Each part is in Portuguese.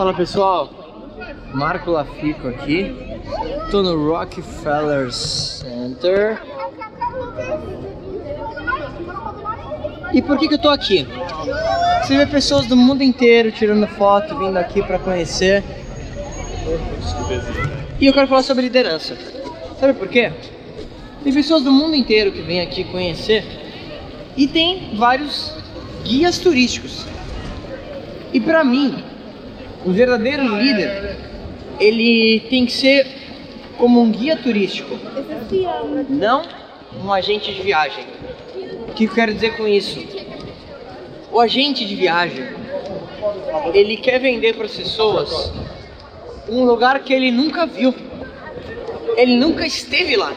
Fala pessoal, Marco Lafico aqui, tô no Rockefeller Center. E por que, que eu tô aqui? Você vê pessoas do mundo inteiro tirando foto, vindo aqui para conhecer. E eu quero falar sobre liderança. Sabe por quê? Tem pessoas do mundo inteiro que vêm aqui conhecer e tem vários guias turísticos. E para mim, um verdadeiro líder, ele tem que ser como um guia turístico, não um agente de viagem. O que eu quero dizer com isso? O agente de viagem, ele quer vender para as pessoas um lugar que ele nunca viu, ele nunca esteve lá.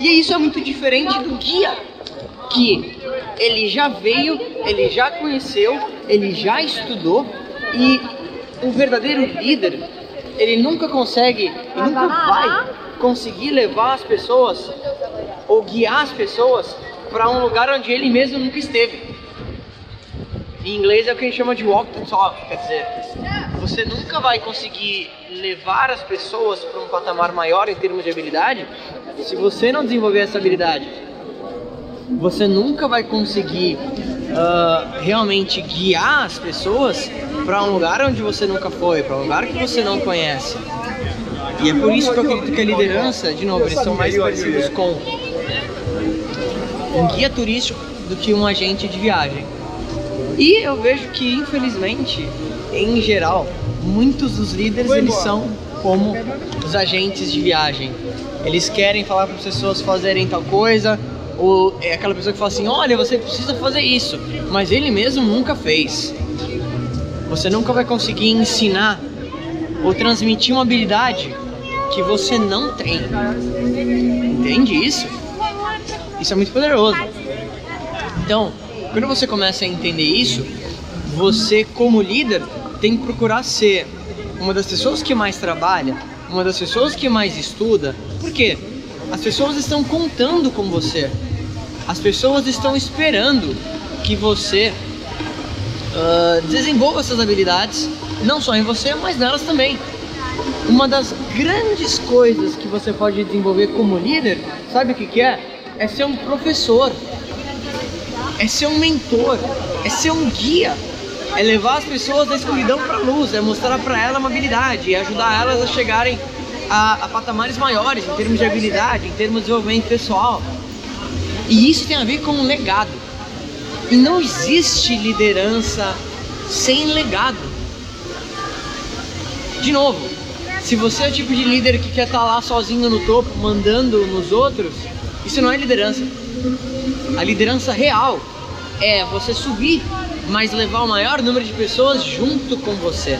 E isso é muito diferente do guia, que ele já veio, ele já conheceu, ele já estudou e um verdadeiro líder, ele nunca consegue e nunca vai conseguir levar as pessoas ou guiar as pessoas para um lugar onde ele mesmo nunca esteve. Em inglês é o que a gente chama de walk the talk, quer dizer, você nunca vai conseguir levar as pessoas para um patamar maior em termos de habilidade se você não desenvolver essa habilidade. Você nunca vai conseguir uh, realmente guiar as pessoas para um lugar onde você nunca foi, para um lugar que você não conhece. E é por isso que eu acredito que a liderança, de novo, eles são mais parecidos com um guia turístico do que um agente de viagem. E eu vejo que, infelizmente, em geral, muitos dos líderes eles são como os agentes de viagem. Eles querem falar para as pessoas fazerem tal coisa, ou é aquela pessoa que fala assim: olha, você precisa fazer isso, mas ele mesmo nunca fez. Você nunca vai conseguir ensinar ou transmitir uma habilidade que você não tem. Entende isso? Isso é muito poderoso. Então, quando você começa a entender isso, você, como líder, tem que procurar ser uma das pessoas que mais trabalha, uma das pessoas que mais estuda. Por quê? As pessoas estão contando com você. As pessoas estão esperando que você uh, desenvolva essas habilidades, não só em você, mas nelas também. Uma das grandes coisas que você pode desenvolver como líder, sabe o que, que é? É ser um professor, é ser um mentor, é ser um guia, é levar as pessoas da escuridão para a luz, é mostrar para elas uma habilidade, é ajudar elas a chegarem a, a patamares maiores em termos de habilidade, em termos de desenvolvimento pessoal. E isso tem a ver com um legado. E não existe liderança sem legado. De novo, se você é o tipo de líder que quer estar tá lá sozinho no topo, mandando nos outros, isso não é liderança. A liderança real é você subir, mas levar o maior número de pessoas junto com você.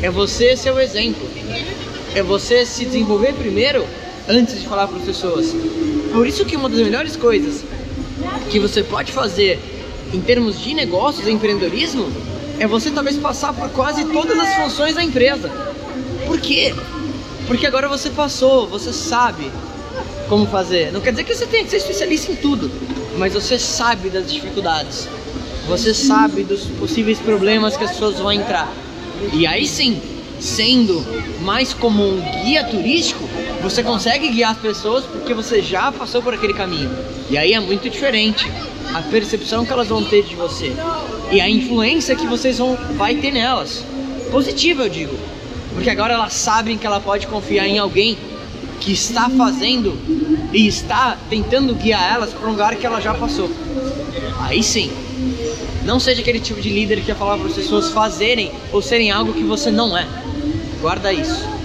É você ser o exemplo. É você se desenvolver primeiro antes de falar para as pessoas. Por isso que uma das melhores coisas que você pode fazer em termos de negócios, empreendedorismo, é você talvez passar por quase todas as funções da empresa. Por quê? Porque agora você passou, você sabe como fazer. Não quer dizer que você tenha que ser especialista em tudo, mas você sabe das dificuldades. Você sabe dos possíveis problemas que as pessoas vão entrar. E aí sim, sendo mais como um guia turístico, você consegue guiar as pessoas porque você já passou por aquele caminho. E aí é muito diferente a percepção que elas vão ter de você e a influência que vocês vão vai ter nelas. Positiva, eu digo. Porque agora elas sabem que ela pode confiar em alguém que está fazendo e está tentando guiar elas para um lugar que ela já passou. Aí sim. Não seja aquele tipo de líder que quer falar para as pessoas fazerem ou serem algo que você não é. Guarda isso.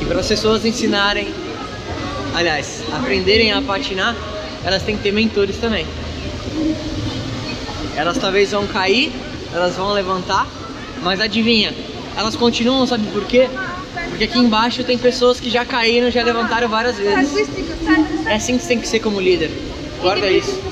E para as pessoas ensinarem, aliás, aprenderem a patinar, elas têm que ter mentores também. Elas talvez vão cair, elas vão levantar, mas adivinha, elas continuam, sabe por quê? Porque aqui embaixo tem pessoas que já caíram, já levantaram várias vezes. É assim que você tem que ser como líder. Guarda isso.